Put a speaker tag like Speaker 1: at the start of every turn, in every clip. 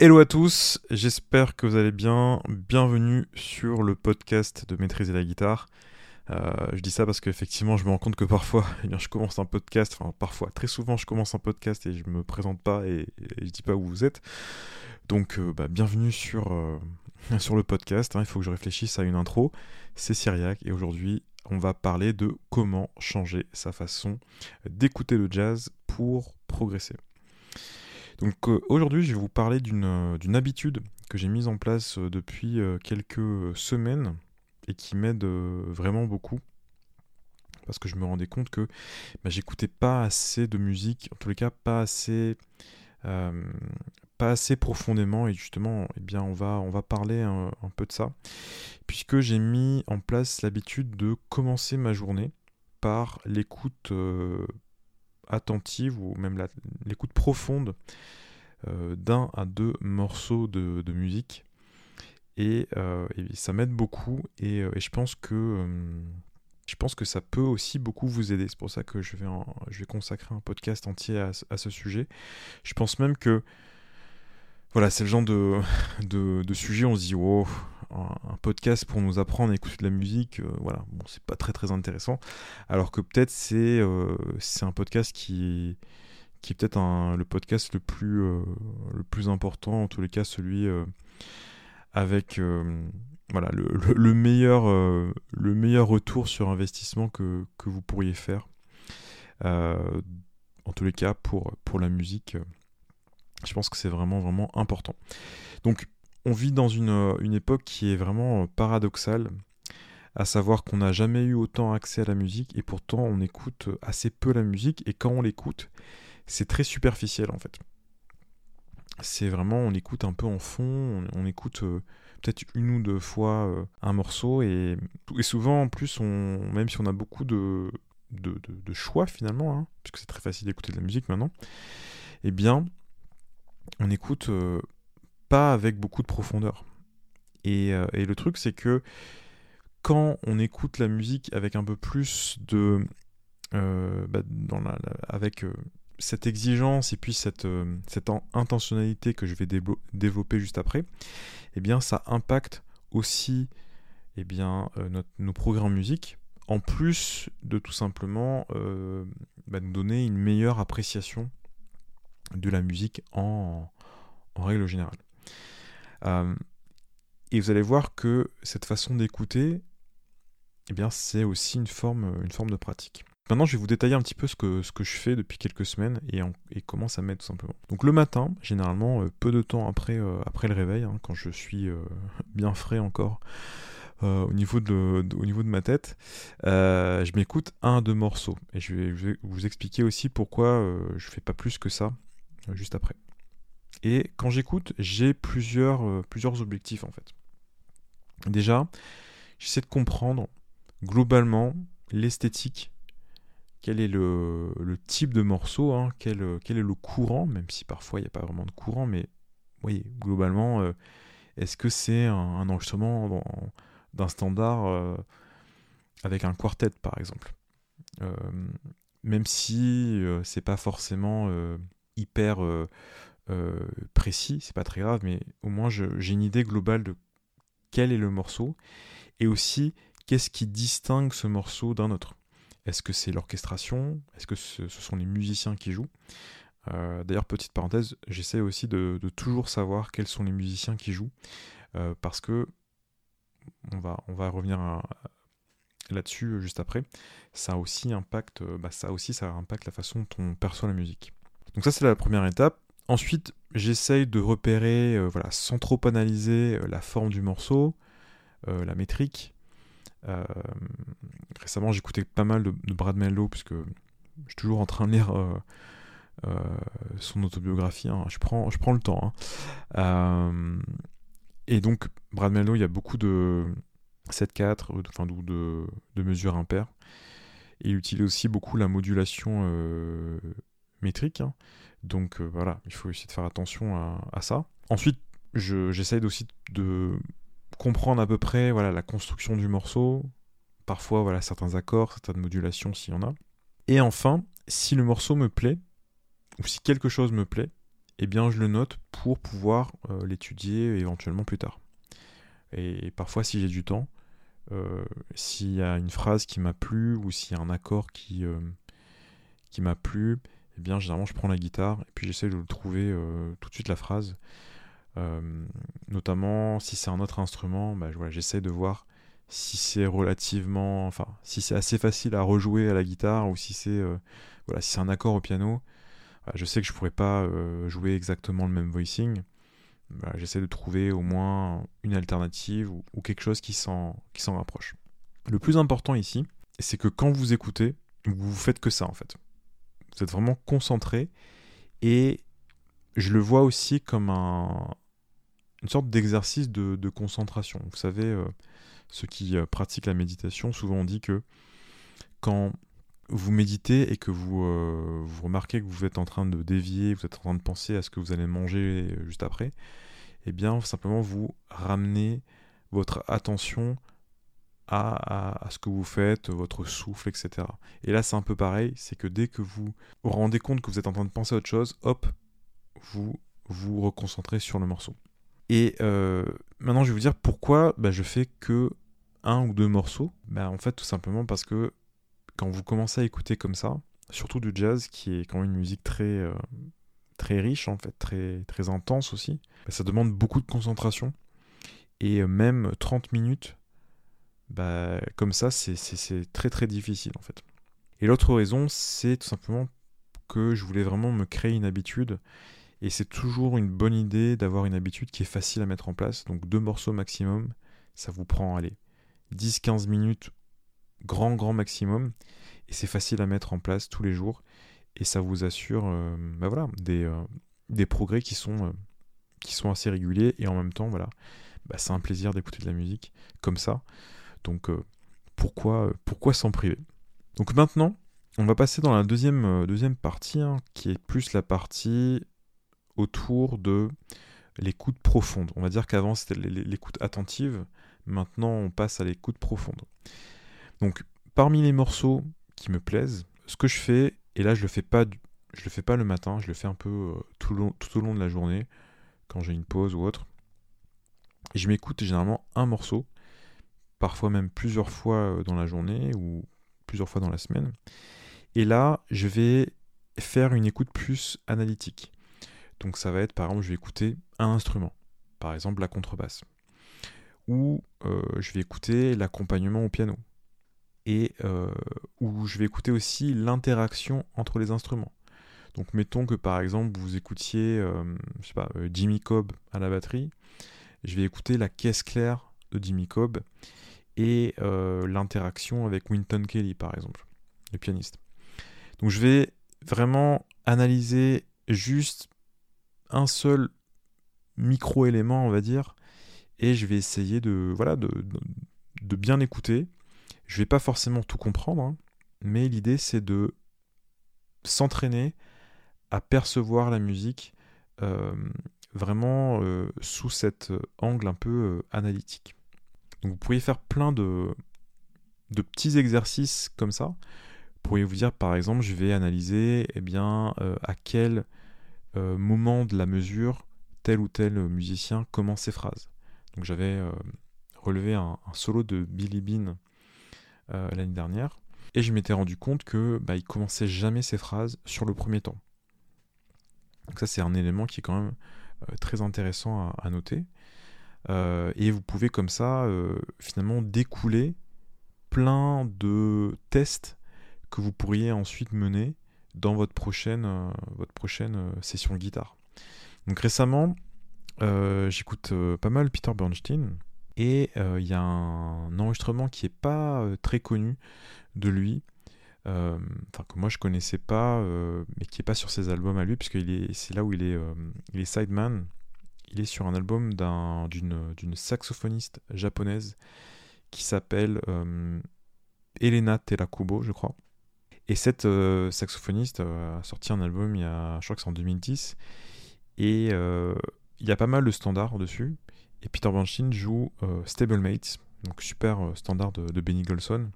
Speaker 1: Hello à tous, j'espère que vous allez bien. Bienvenue sur le podcast de Maîtriser la guitare. Euh, je dis ça parce qu'effectivement, je me rends compte que parfois, eh je commence un podcast, enfin parfois, très souvent, je commence un podcast et je me présente pas et, je dis pas où vous êtes. Donc, euh, bah, bienvenue sur, euh, sur le podcast. Hein. il faut que je réfléchisse à une intro. C'est Syriac et aujourd'hui, on va parler de comment changer sa façon d'écouter le jazz pour progresser. Donc aujourd'hui, je vais vous parler d'une habitude que j'ai mise en place depuis quelques semaines et qui m'aide vraiment beaucoup. Parce que je me rendais compte que bah, j'écoutais pas assez de musique, en tous les cas pas assez, euh, pas assez profondément. Et justement, eh bien, on va, on va parler un, peu de ça. Puisque j'ai mis en place l'habitude de commencer ma journée par l'écoute euh, attentive ou même l'écoute profonde euh, d'un à deux morceaux de, musique euh, et, ça m'aide beaucoup et, euh, je pense que je pense que ça peut aussi beaucoup vous aider. C'est pour ça que je vais, je vais consacrer un podcast entier à, à, ce sujet. Je pense même que voilà, c'est le genre de, de, de, sujet, on se dit, oh, un, podcast pour nous apprendre à écouter de la musique, voilà, bon, c'est pas très très intéressant. Alors que peut-être c'est c'est un podcast qui, qui est peut-être le podcast le plus, le plus important, en tous les cas celui avec euh, voilà, le, meilleur, euh, le meilleur retour sur investissement que, que vous pourriez faire. Euh, en tous les cas, pour, pour la musique, je pense que c'est vraiment, vraiment important. Donc, on vit dans une, une époque qui est vraiment paradoxale, à savoir qu'on n'a jamais eu autant accès à la musique et pourtant on écoute assez peu la musique et quand on l'écoute, c'est très superficiel en fait. C'est vraiment, on écoute un peu en fond, on, écoute euh, peut-être une ou deux fois euh, un morceau, et, souvent en plus, même si on a beaucoup de, choix finalement, hein, puisque c'est très facile d'écouter de la musique maintenant, eh bien, on écoute euh, pas avec beaucoup de profondeur. Et, et le truc, c'est que quand on écoute la musique avec un peu plus de... Bah, dans la, avec cette exigence et puis cette, euh, cette intentionnalité que je vais développer juste après, eh bien ça impacte aussi eh bien, euh, nos programmes musique, en plus de tout simplement euh, bah, nous donner une meilleure appréciation de la musique en, en règle générale. Et vous allez voir que cette façon d'écouter, eh bien, c'est aussi une forme, une forme de pratique. Maintenant, je vais vous détailler un petit peu ce que, ce que je fais depuis quelques semaines et, comment ça m'aide tout simplement. Donc le matin, généralement, euh, peu de temps après, euh, après le réveil, hein, quand je suis euh, bien frais encore au, niveau de, au niveau de ma tête, je m'écoute un, deux morceaux. Et je vais, vous expliquer aussi pourquoi je fais pas plus que ça juste après. Et quand j'écoute, j'ai plusieurs, plusieurs objectifs en fait. Déjà, j'essaie de comprendre globalement l'esthétique quel est le, type de morceau, hein, quel, quel, est le courant, même si parfois il n'y a pas vraiment de courant, mais oui, globalement, euh, est-ce que c'est un, enregistrement d'un standard euh, avec un quartet par exemple? Euh, Même si c'est pas forcément hyper précis, c'est pas très grave, mais au moins j'ai une idée globale de quel est le morceau et aussi qu'est-ce qui distingue ce morceau d'un autre. Est-ce que c'est l'orchestration? Est-ce que ce, sont les musiciens qui jouent? Euh, D'ailleurs, petite parenthèse, j'essaie aussi de, toujours savoir quels sont les musiciens qui jouent, euh, parce que on va, on va revenir là-dessus juste après. Ça aussi impacte, bah, ça aussi, ça impacte la façon dont on perçoit la musique. Donc ça, c'est la première étape. Ensuite, j'essaye de repérer, euh, voilà, sans trop analyser la forme du morceau, la métrique, euh, récemment, j'écoutais pas mal de, Brad Mello, puisque je suis toujours en train de lire euh, euh, son autobiographie. Hein. Je, prends, je prends le temps. Hein. et donc, Brad Mello, il y a beaucoup de 7-4, enfin, de, de, mesures impaires. Il utilise aussi beaucoup la modulation métrique. Hein. Donc voilà, il faut essayer de faire attention à, ça. Ensuite, j'essaye aussi de comprendre à peu près voilà, la construction du morceau, parfois voilà, certains accords, certaines modulations s'il y en a. Et enfin, si le morceau me plaît, ou si quelque chose me plaît, eh bien je le note pour pouvoir l'étudier éventuellement plus tard. Et parfois, si j'ai du temps, s'il y a une phrase qui m'a plu ou s'il y a un accord qui, qui m'a plu, eh bien généralement je prends la guitare et puis j'essaie de trouver tout de suite la phrase. notamment si c'est un autre instrument, bah, j'essaie de voir si c'est relativement, enfin, si c'est assez facile à rejouer à la guitare ou si c'est, euh, voilà, si un accord au piano. je sais que je pourrais pas euh, jouer exactement le même voicing. J'essaie de trouver au moins une alternative ou, quelque chose qui s'en, qui s'en rapproche. Le plus important ici, c'est que quand vous écoutez, vous faites que ça en fait. Vous êtes vraiment concentré et je le vois aussi comme un, une sorte d'exercice de, concentration. Vous savez, euh, ceux qui euh, pratiquent la méditation, souvent on dit que quand vous méditez et que vous, euh, vous remarquez que vous êtes en train de dévier, vous êtes en train de penser à ce que vous allez manger juste après, eh bien simplement vous ramenez votre attention à, ce que vous faites, votre souffle, etc. Et là c'est un peu pareil, c'est que dès que vous vous rendez compte que vous êtes en train de penser à autre chose, hop, vous vous reconcentrez sur le morceau. Et maintenant je vais vous dire pourquoi bah, je fais que un ou deux morceaux bah, En fait, tout simplement parce que quand vous commencez à écouter comme ça, surtout du jazz, qui est quand même une musique très, euh, très riche, en fait, très, très intense aussi, bah, ça demande beaucoup de concentration. Et euh, même 30 minutes, bah, comme ça, c'est très très difficile en fait. Et l'autre raison, c'est tout simplement que je voulais vraiment me créer une habitude. Et c'est toujours une bonne idée d'avoir une habitude qui est facile à mettre en place. Donc deux morceaux maximum, ça vous prend, allez, 10-15 minutes, grand, grand maximum. Et c'est facile à mettre en place tous les jours. Et ça vous assure euh, bah voilà, des, euh, des, progrès qui sont, euh, qui sont assez réguliers. Et en même temps, voilà, bah c'est un plaisir d'écouter de la musique comme ça. Donc pourquoi, pourquoi s'en priver? Donc maintenant, on va passer dans la deuxième, deuxième partie, hein, qui est plus la partie autour de l'écoute profonde. On va dire qu'avant c'était l'écoute attentive. Maintenant, on passe à l'écoute profonde. Donc, parmi les morceaux qui me plaisent, ce que je fais, et là je le fais pas, je le fais pas le matin, je le fais un peu euh, tout, au long de la journée, quand j'ai une pause ou autre. Je m'écoute généralement un morceau, parfois même plusieurs fois euh, dans la journée ou plusieurs fois dans la semaine. Et là, je vais faire une écoute plus analytique. Donc ça va être par exemple, je vais écouter un instrument, par exemple la contrebasse où euh, je vais écouter l'accompagnement au piano et euh, où je vais écouter aussi l'interaction entre les instruments. Donc mettons que par exemple vous écoutiez Jimmy Cobb à la batterie, je vais écouter la caisse claire de Jimmy Cobb et l'interaction avec Winton Kelly par exemple, le pianiste. Donc je vais vraiment analyser juste un seul micro-élément, on va dire, et je vais essayer de, voilà, de, bien écouter. Je vais pas forcément tout comprendre, hein, mais l'idée c'est de s'entraîner à percevoir la musique euh, vraiment euh, sous cet angle un peu euh, analytique. Donc vous pourriez faire plein de, petits exercices comme ça. Vous pourriez vous dire par exemple je vais analyser eh bien, à quel moment de la mesure tel ou tel musicien commence ses phrases. Donc j'avais euh, relevé un, solo de Billy Bean euh, l'année dernière, et je m'étais rendu compte que bah, il commençait jamais ses phrases sur le premier temps. Donc ça c'est un élément qui est quand même euh, très intéressant à, noter. Et vous pouvez comme ça finalement découler plein de tests que vous pourriez ensuite mener dans votre prochaine, votre prochaine session guitare. Donc récemment, euh, j'écoute euh, pas mal Peter Bernstein. Et euh, il y a un enregistrement qui est pas très connu de lui, enfin que moi je connaissais pas, mais qui est pas sur ses albums à lui, puisque c'est là où il est, il est sideman. Il est sur un album d'une saxophoniste japonaise qui s'appelle Elena Terakubo, je crois. Et cette saxophoniste a sorti un album il y a, je crois que c'est en 2010. Et il y a pas mal de standards dessus. Et Peter Bernstein joue euh, Stablemates, donc super euh, standard de, Benny Golson.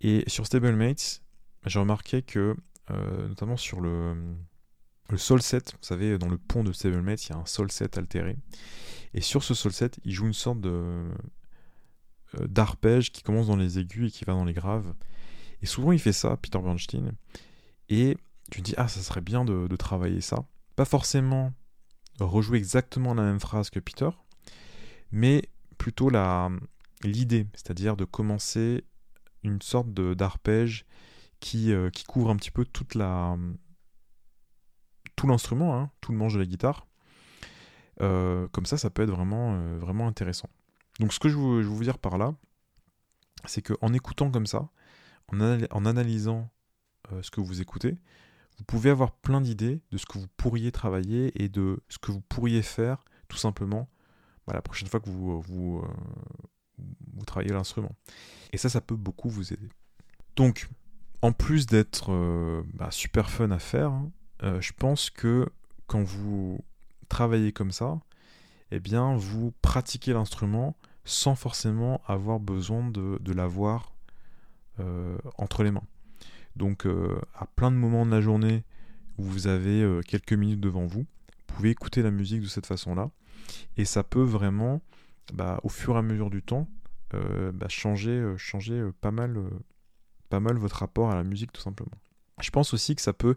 Speaker 1: Et sur Stablemates, j'ai remarqué que, euh, notamment sur le, le sol set. Vous savez, dans le pont de Stablemate, il y a un sol set altéré. Et sur ce sol set, il joue une sorte de d'arpège qui commence dans les aigus et qui va dans les graves. Et souvent, il fait ça, Peter Bernstein. Et tu te dis, ah, ça serait bien de, travailler ça. Pas forcément rejouer exactement la même phrase que Peter, mais plutôt l'idée, c'est-à-dire de commencer une sorte d'arpège qui, euh, qui couvre un petit peu toute la, l'instrument, hein, tout le manche de la guitare. Euh, comme ça, ça peut être vraiment, euh, vraiment intéressant. Donc ce que je veux, vous dire par là, c'est qu'en écoutant comme ça, en, analysant ce que vous écoutez, vous pouvez avoir plein d'idées de ce que vous pourriez travailler et de ce que vous pourriez faire tout simplement bah, la prochaine fois que vous, vous, euh, travaillez l'instrument. Et ça, ça peut beaucoup vous aider. Donc, en plus d'être euh, bah, super fun à faire, hein, euh, je pense que quand vous travaillez comme ça, eh bien, vous pratiquez l'instrument sans forcément avoir besoin de, l'avoir entre les mains. Donc, à plein de moments de la journée où vous avez quelques minutes devant vous, vous pouvez écouter la musique de cette façon-là et ça peut vraiment, bah, au fur et à mesure du temps, euh, bah, changer, euh, changer euh, pas, mal, pas mal votre rapport à la musique tout simplement. Je pense aussi que ça peut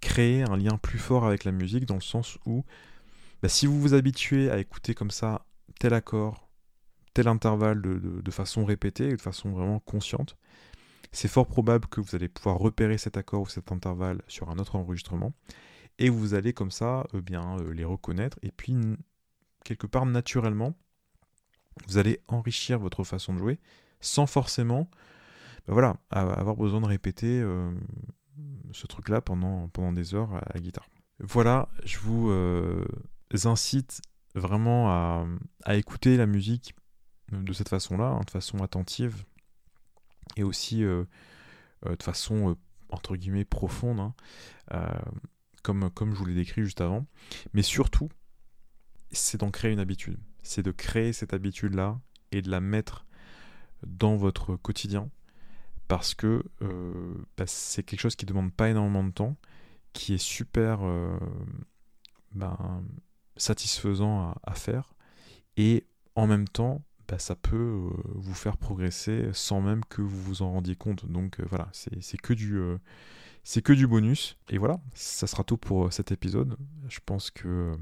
Speaker 1: créer un lien plus fort avec la musique dans le sens où bah, si vous vous habituez à écouter comme ça tel accord, tel intervalle de, façon répétée, de façon vraiment consciente, c'est fort probable que vous allez pouvoir repérer cet accord ou cet intervalle sur un autre enregistrement et vous allez comme ça bien les reconnaître et puis quelque part naturellement, vous allez enrichir votre façon de jouer sans forcément ben voilà, avoir besoin de répéter euh, ce truc-là pendant, pendant des heures à la guitare. Voilà, je vous euh, incite vraiment à, écouter la musique de cette façon-là, hein, de façon attentive et aussi euh, de façon entre guillemets profonde, hein, comme, comme je vous l'ai décrit juste avant. Mais surtout, c'est d'en créer une habitude. C'est de créer cette habitude-là et de la mettre dans votre quotidien parce que euh, bah, c'est quelque chose qui demande pas énormément de temps, qui est super euh, ben, satisfaisant à, faire et en même temps bah, ça peut euh, vous faire progresser sans même que vous vous en rendiez compte. Donc voilà, c'est que du c'est que du bonus. Et voilà, ça sera tout pour cet épisode. Je pense que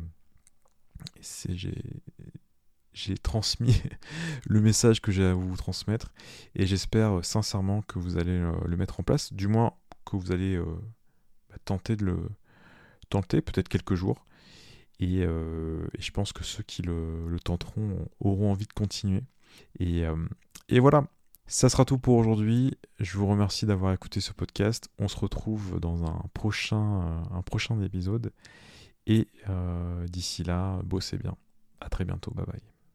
Speaker 1: transmis le message que j'ai à vous transmettre et j'espère euh, sincèrement que vous allez euh, le mettre en place, du moins que vous allez euh, bah, tenter de le tenter, peut-être quelques jours. Et, je pense que ceux qui le, tenteront auront envie de continuer. Et, et, voilà, ça sera tout pour aujourd'hui. Je vous remercie d'avoir écouté ce podcast. On se retrouve dans un prochain, un prochain épisode. Et euh, d'ici là, bossez bien. À très bientôt. Bye bye.